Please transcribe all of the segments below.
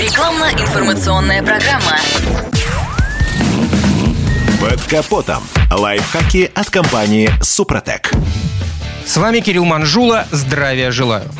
Рекламно-информационная программа. Под капотом. Лайфхаки от компании «Супротек». С вами Кирилл Манжула. Здравия желаю.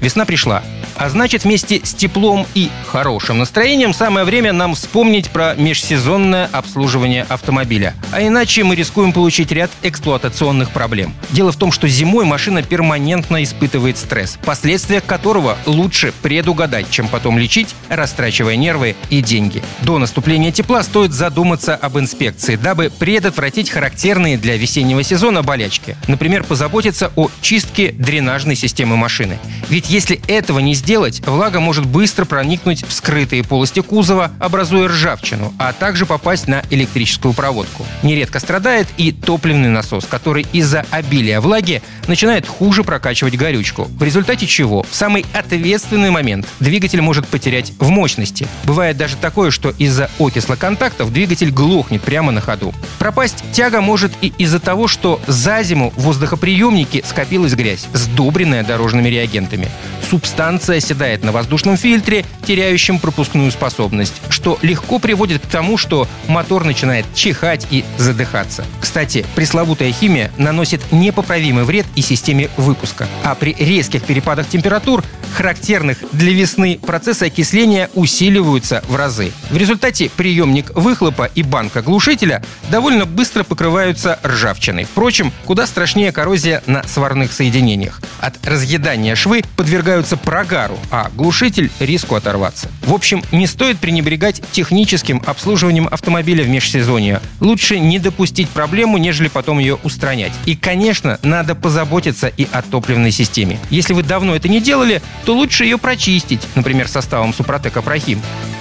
Весна пришла. А значит, вместе с теплом и хорошим настроением самое время нам вспомнить про межсезонное обслуживание автомобиля. А иначе мы рискуем получить ряд эксплуатационных проблем. Дело в том, что зимой машина перманентно испытывает стресс, последствия которого лучше предугадать, чем потом лечить, растрачивая нервы и деньги. До наступления тепла стоит задуматься об инспекции, дабы предотвратить характерные для весеннего сезона болячки. Например, позаботиться о чистке дренажной системы машины. Ведь если этого не сделать, сделать, влага может быстро проникнуть в скрытые полости кузова, образуя ржавчину, а также попасть на электрическую проводку. Нередко страдает и топливный насос, который из-за обилия влаги начинает хуже прокачивать горючку, в результате чего в самый ответственный момент двигатель может потерять в мощности. Бывает даже такое, что из-за окисла контактов двигатель глохнет прямо на ходу. Пропасть тяга может и из-за того, что за зиму в воздухоприемнике скопилась грязь, сдобренная дорожными реагентами. Субстанция оседает на воздушном фильтре, теряющем пропускную способность, что легко приводит к тому, что мотор начинает чихать и задыхаться. Кстати, пресловутая химия наносит непоправимый вред и системе выпуска. А при резких перепадах температур, характерных для весны, процессы окисления усиливаются в разы. В результате приемник выхлопа и банка глушителя довольно быстро покрываются ржавчиной. Впрочем, куда страшнее коррозия на сварных соединениях. От разъедания швы подвергаются прогару, а глушитель — риску оторваться. В общем, не стоит пренебрегать техническим обслуживанием автомобиля в межсезонье. Лучше не допустить проблему, нежели потом ее устранять. И, конечно, надо позаботиться и о топливной системе. Если вы давно это не делали, то лучше ее прочистить, например, составом Супротека Прохим.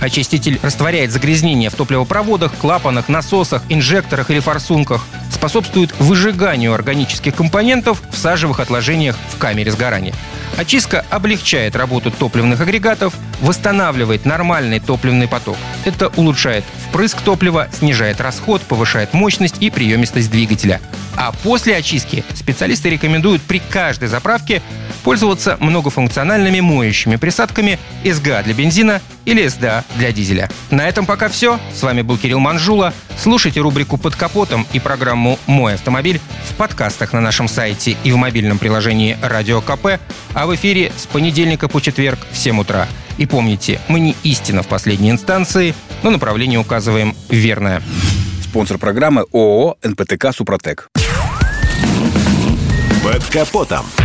Очиститель растворяет загрязнения в топливопроводах, клапанах, насосах, инжекторах или форсунках, способствует выжиганию органических компонентов в сажевых отложениях в камере сгорания. Очистка облегчает работу топливных агрегатов, восстанавливает нормальный топливный поток. Это улучшает впрыск топлива, снижает расход, повышает мощность и приемистость двигателя. А после очистки специалисты рекомендуют при каждой заправке пользоваться многофункциональными моющими присадками СГА для бензина или СДА для дизеля. На этом пока все. С вами был Кирилл Манжула. Слушайте рубрику «Под капотом» и программу «Мой автомобиль» в подкастах на нашем сайте и в мобильном приложении «Радио КП», а в эфире с понедельника по четверг в 7 утра. И помните, мы не истина в последней инстанции, но направление указываем верное. Спонсор программы ООО «НПТК Супротек». Под капотом.